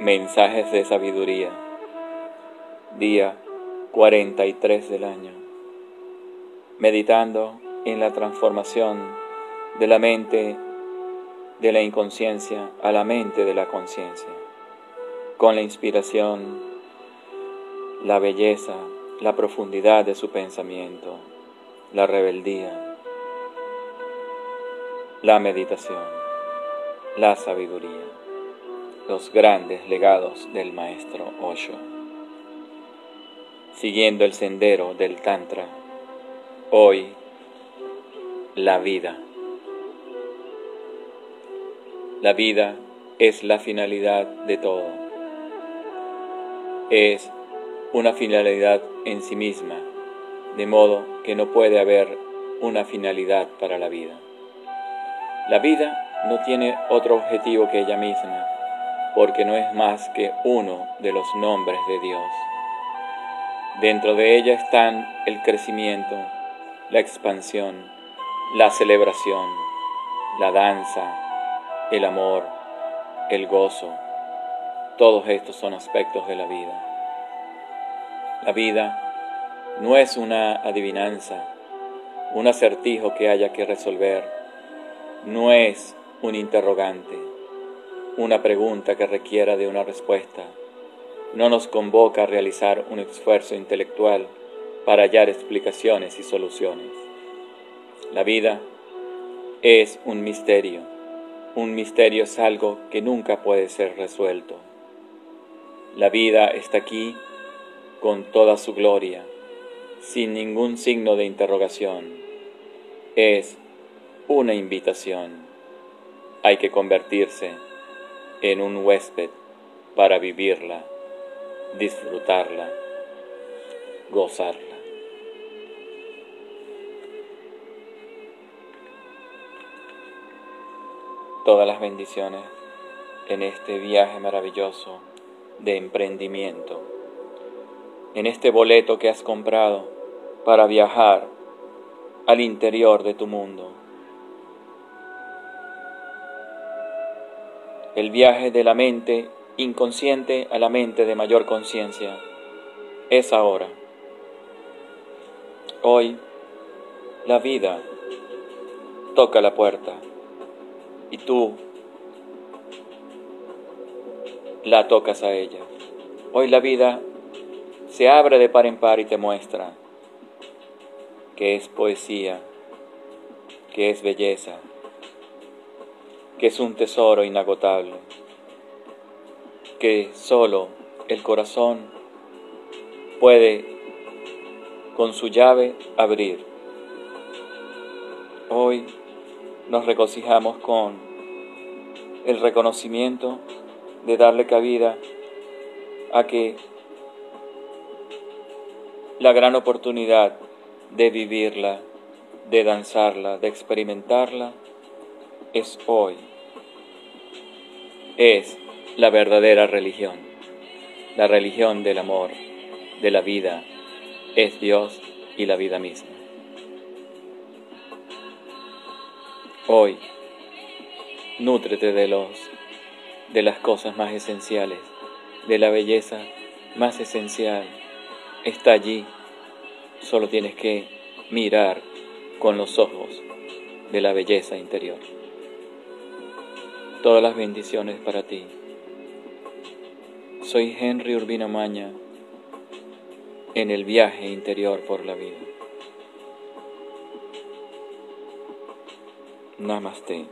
Mensajes de sabiduría. Día 43 del año. Meditando en la transformación de la mente de la inconsciencia a la mente de la conciencia. Con la inspiración, la belleza, la profundidad de su pensamiento, la rebeldía, la meditación, la sabiduría, los grandes legados del maestro Osho. Siguiendo el sendero del Tantra, hoy la vida. La vida es la finalidad de todo. Es una finalidad en sí misma, de modo que no puede haber una finalidad para la vida. La vida no tiene otro objetivo que ella misma, porque no es más que uno de los nombres de Dios. Dentro de ella están el crecimiento, la expansión, la celebración, la danza, el amor, el gozo. Todos estos son aspectos de la vida. La vida no es una adivinanza, un acertijo que haya que resolver no es un interrogante, una pregunta que requiera de una respuesta. No nos convoca a realizar un esfuerzo intelectual para hallar explicaciones y soluciones. La vida es un misterio. Un misterio es algo que nunca puede ser resuelto. La vida está aquí con toda su gloria, sin ningún signo de interrogación. Es una invitación. Hay que convertirse en un huésped para vivirla, disfrutarla, gozarla. Todas las bendiciones en este viaje maravilloso de emprendimiento, en este boleto que has comprado para viajar al interior de tu mundo. El viaje de la mente inconsciente a la mente de mayor conciencia es ahora. Hoy la vida toca la puerta y tú la tocas a ella. Hoy la vida se abre de par en par y te muestra que es poesía, que es belleza, que es un tesoro inagotable, que solo el corazón puede con su llave abrir. Hoy nos regocijamos con el reconocimiento de darle cabida a que la gran oportunidad de vivirla, de danzarla, de experimentarla, es hoy. Es la verdadera religión, la religión del amor, de la vida, es Dios y la vida misma. Hoy, nútrete de los de las cosas más esenciales, de la belleza más esencial. Está allí. Solo tienes que mirar con los ojos de la belleza interior todas las bendiciones para ti. Soy Henry Urbina Maña en el viaje interior por la vida. Namaste.